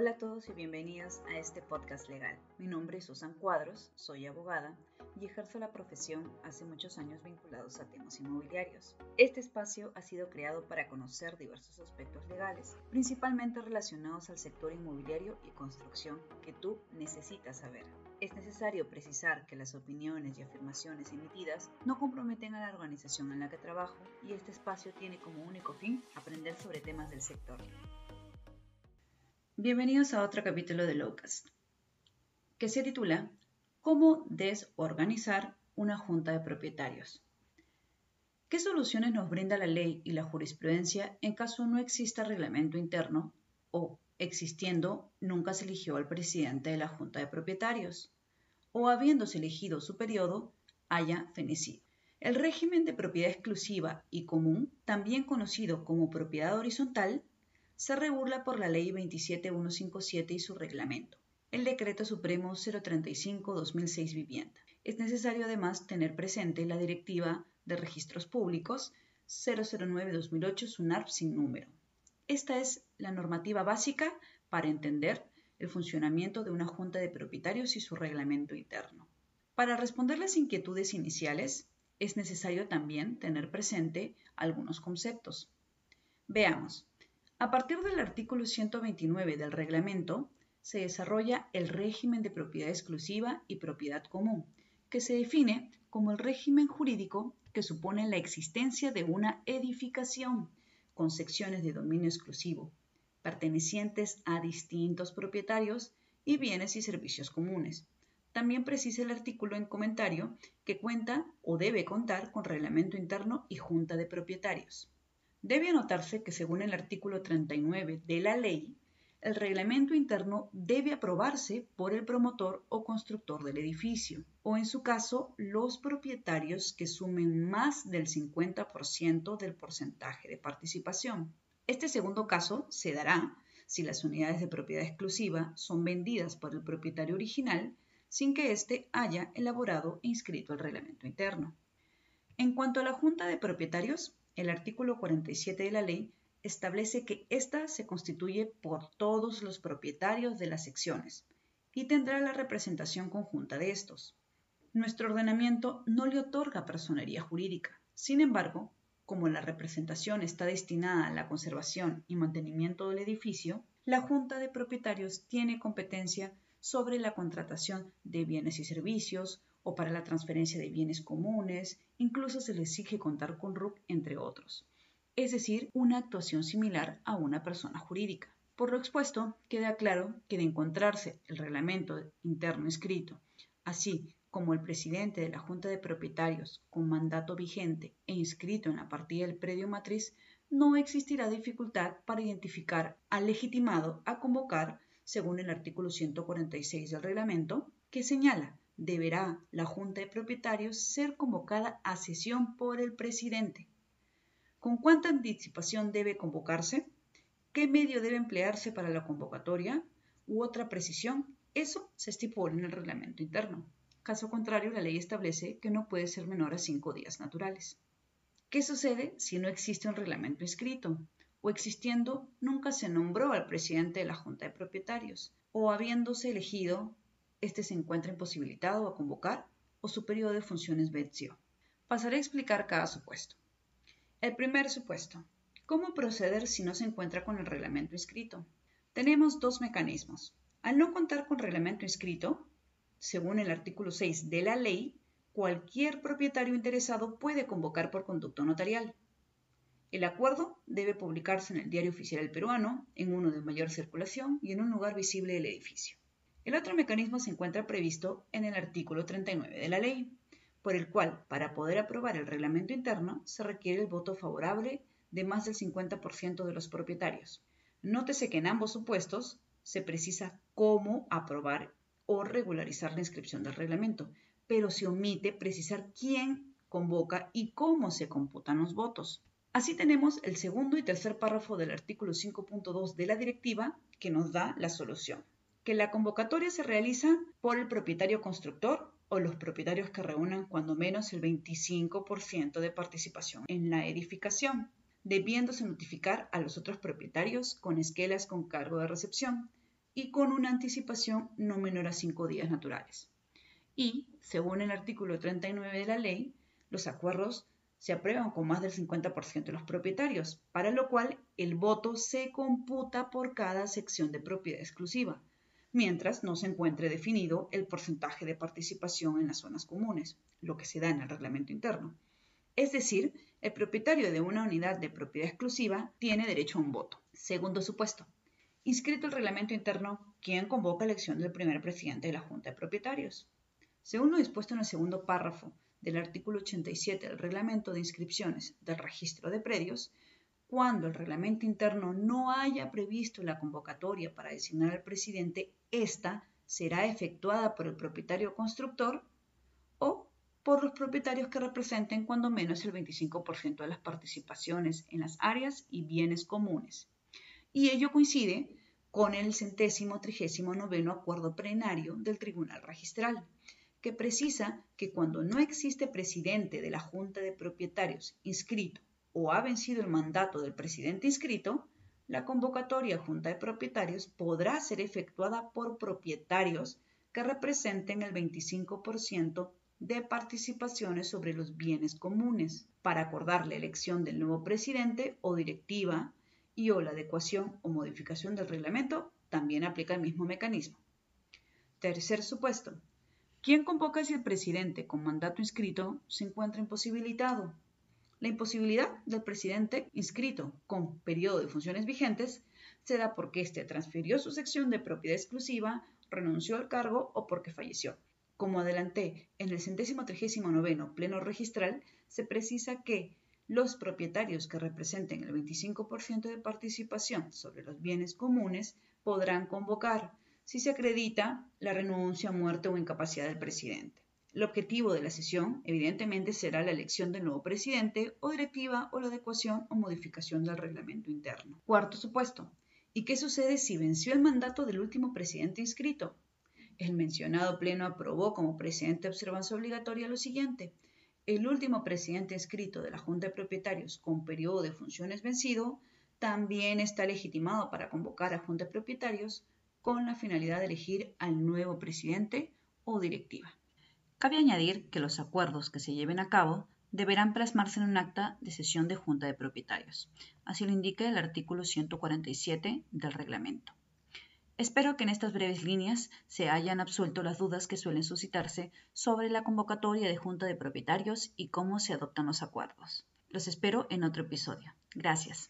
Hola a todos y bienvenidos a este podcast legal. Mi nombre es Susan Cuadros, soy abogada y ejerzo la profesión hace muchos años vinculados a temas inmobiliarios. Este espacio ha sido creado para conocer diversos aspectos legales, principalmente relacionados al sector inmobiliario y construcción que tú necesitas saber. Es necesario precisar que las opiniones y afirmaciones emitidas no comprometen a la organización en la que trabajo y este espacio tiene como único fin aprender sobre temas del sector. Bienvenidos a otro capítulo de Lowcast, que se titula ¿Cómo desorganizar una junta de propietarios? ¿Qué soluciones nos brinda la ley y la jurisprudencia en caso no exista reglamento interno o, existiendo, nunca se eligió al presidente de la junta de propietarios o, habiéndose elegido su periodo, haya fenecido? El régimen de propiedad exclusiva y común, también conocido como propiedad horizontal, se regula por la Ley 27157 y su reglamento, el Decreto Supremo 035-2006 Vivienda. Es necesario además tener presente la Directiva de Registros Públicos 009-2008 SUNARP sin número. Esta es la normativa básica para entender el funcionamiento de una junta de propietarios y su reglamento interno. Para responder las inquietudes iniciales, es necesario también tener presente algunos conceptos. Veamos, a partir del artículo 129 del reglamento, se desarrolla el régimen de propiedad exclusiva y propiedad común, que se define como el régimen jurídico que supone la existencia de una edificación con secciones de dominio exclusivo, pertenecientes a distintos propietarios y bienes y servicios comunes. También precisa el artículo en comentario que cuenta o debe contar con reglamento interno y junta de propietarios. Debe anotarse que según el artículo 39 de la ley, el reglamento interno debe aprobarse por el promotor o constructor del edificio, o en su caso, los propietarios que sumen más del 50% del porcentaje de participación. Este segundo caso se dará si las unidades de propiedad exclusiva son vendidas por el propietario original sin que éste haya elaborado e inscrito el reglamento interno. En cuanto a la Junta de Propietarios, el artículo 47 de la ley establece que ésta se constituye por todos los propietarios de las secciones y tendrá la representación conjunta de estos. Nuestro ordenamiento no le otorga personería jurídica. Sin embargo, como la representación está destinada a la conservación y mantenimiento del edificio, la Junta de Propietarios tiene competencia sobre la contratación de bienes y servicios, o para la transferencia de bienes comunes, incluso se le exige contar con RUC, entre otros. Es decir, una actuación similar a una persona jurídica. Por lo expuesto, queda claro que de encontrarse el reglamento interno escrito, así como el presidente de la Junta de Propietarios con mandato vigente e inscrito en la partida del predio matriz, no existirá dificultad para identificar al legitimado a convocar según el artículo 146 del reglamento, que señala deberá la Junta de Propietarios ser convocada a sesión por el presidente. ¿Con cuánta anticipación debe convocarse? ¿Qué medio debe emplearse para la convocatoria? U otra precisión. Eso se estipula en el reglamento interno. Caso contrario, la ley establece que no puede ser menor a cinco días naturales. ¿Qué sucede si no existe un reglamento inscrito? O existiendo, nunca se nombró al presidente de la Junta de Propietarios, o habiéndose elegido este se encuentra imposibilitado a convocar o su periodo de funciones venció. Pasaré a explicar cada supuesto. El primer supuesto. ¿Cómo proceder si no se encuentra con el reglamento inscrito? Tenemos dos mecanismos. Al no contar con reglamento inscrito, según el artículo 6 de la ley, cualquier propietario interesado puede convocar por conducto notarial. El acuerdo debe publicarse en el Diario Oficial del Peruano, en uno de mayor circulación y en un lugar visible del edificio. El otro mecanismo se encuentra previsto en el artículo 39 de la ley, por el cual, para poder aprobar el reglamento interno, se requiere el voto favorable de más del 50% de los propietarios. Nótese que en ambos supuestos se precisa cómo aprobar o regularizar la inscripción del reglamento, pero se omite precisar quién convoca y cómo se computan los votos. Así tenemos el segundo y tercer párrafo del artículo 5.2 de la directiva que nos da la solución que la convocatoria se realiza por el propietario constructor o los propietarios que reúnan cuando menos el 25% de participación en la edificación, debiéndose notificar a los otros propietarios con esquelas con cargo de recepción y con una anticipación no menor a cinco días naturales. Y, según el artículo 39 de la ley, los acuerdos se aprueban con más del 50% de los propietarios, para lo cual el voto se computa por cada sección de propiedad exclusiva, mientras no se encuentre definido el porcentaje de participación en las zonas comunes, lo que se da en el reglamento interno. Es decir, el propietario de una unidad de propiedad exclusiva tiene derecho a un voto. Segundo supuesto. Inscrito el reglamento interno, ¿quién convoca elección del primer presidente de la Junta de Propietarios? Según lo dispuesto en el segundo párrafo del artículo 87 del reglamento de inscripciones del registro de predios, cuando el reglamento interno no haya previsto la convocatoria para designar al presidente, ésta será efectuada por el propietario constructor o por los propietarios que representen cuando menos el 25% de las participaciones en las áreas y bienes comunes. Y ello coincide con el centésimo trigésimo noveno acuerdo plenario del Tribunal Registral, que precisa que cuando no existe presidente de la Junta de Propietarios inscrito o ha vencido el mandato del presidente inscrito, la convocatoria Junta de Propietarios podrá ser efectuada por propietarios que representen el 25% de participaciones sobre los bienes comunes para acordar la elección del nuevo presidente o directiva y o la adecuación o modificación del reglamento también aplica el mismo mecanismo. Tercer supuesto, ¿Quién convoca si el presidente con mandato inscrito se encuentra imposibilitado? La imposibilidad del presidente inscrito con periodo de funciones vigentes se da porque éste transfirió su sección de propiedad exclusiva, renunció al cargo o porque falleció. Como adelanté en el centésimo trigésimo noveno pleno registral, se precisa que los propietarios que representen el 25% de participación sobre los bienes comunes podrán convocar si se acredita la renuncia, muerte o incapacidad del presidente. El objetivo de la sesión, evidentemente, será la elección del nuevo presidente o directiva o la adecuación o modificación del reglamento interno. Cuarto supuesto. ¿Y qué sucede si venció el mandato del último presidente inscrito? El mencionado pleno aprobó como presidente de observancia obligatoria lo siguiente. El último presidente inscrito de la Junta de Propietarios con periodo de funciones vencido también está legitimado para convocar a Junta de Propietarios con la finalidad de elegir al nuevo presidente o directiva. Cabe añadir que los acuerdos que se lleven a cabo deberán plasmarse en un acta de sesión de Junta de Propietarios. Así lo indica el artículo 147 del reglamento. Espero que en estas breves líneas se hayan absuelto las dudas que suelen suscitarse sobre la convocatoria de Junta de Propietarios y cómo se adoptan los acuerdos. Los espero en otro episodio. Gracias.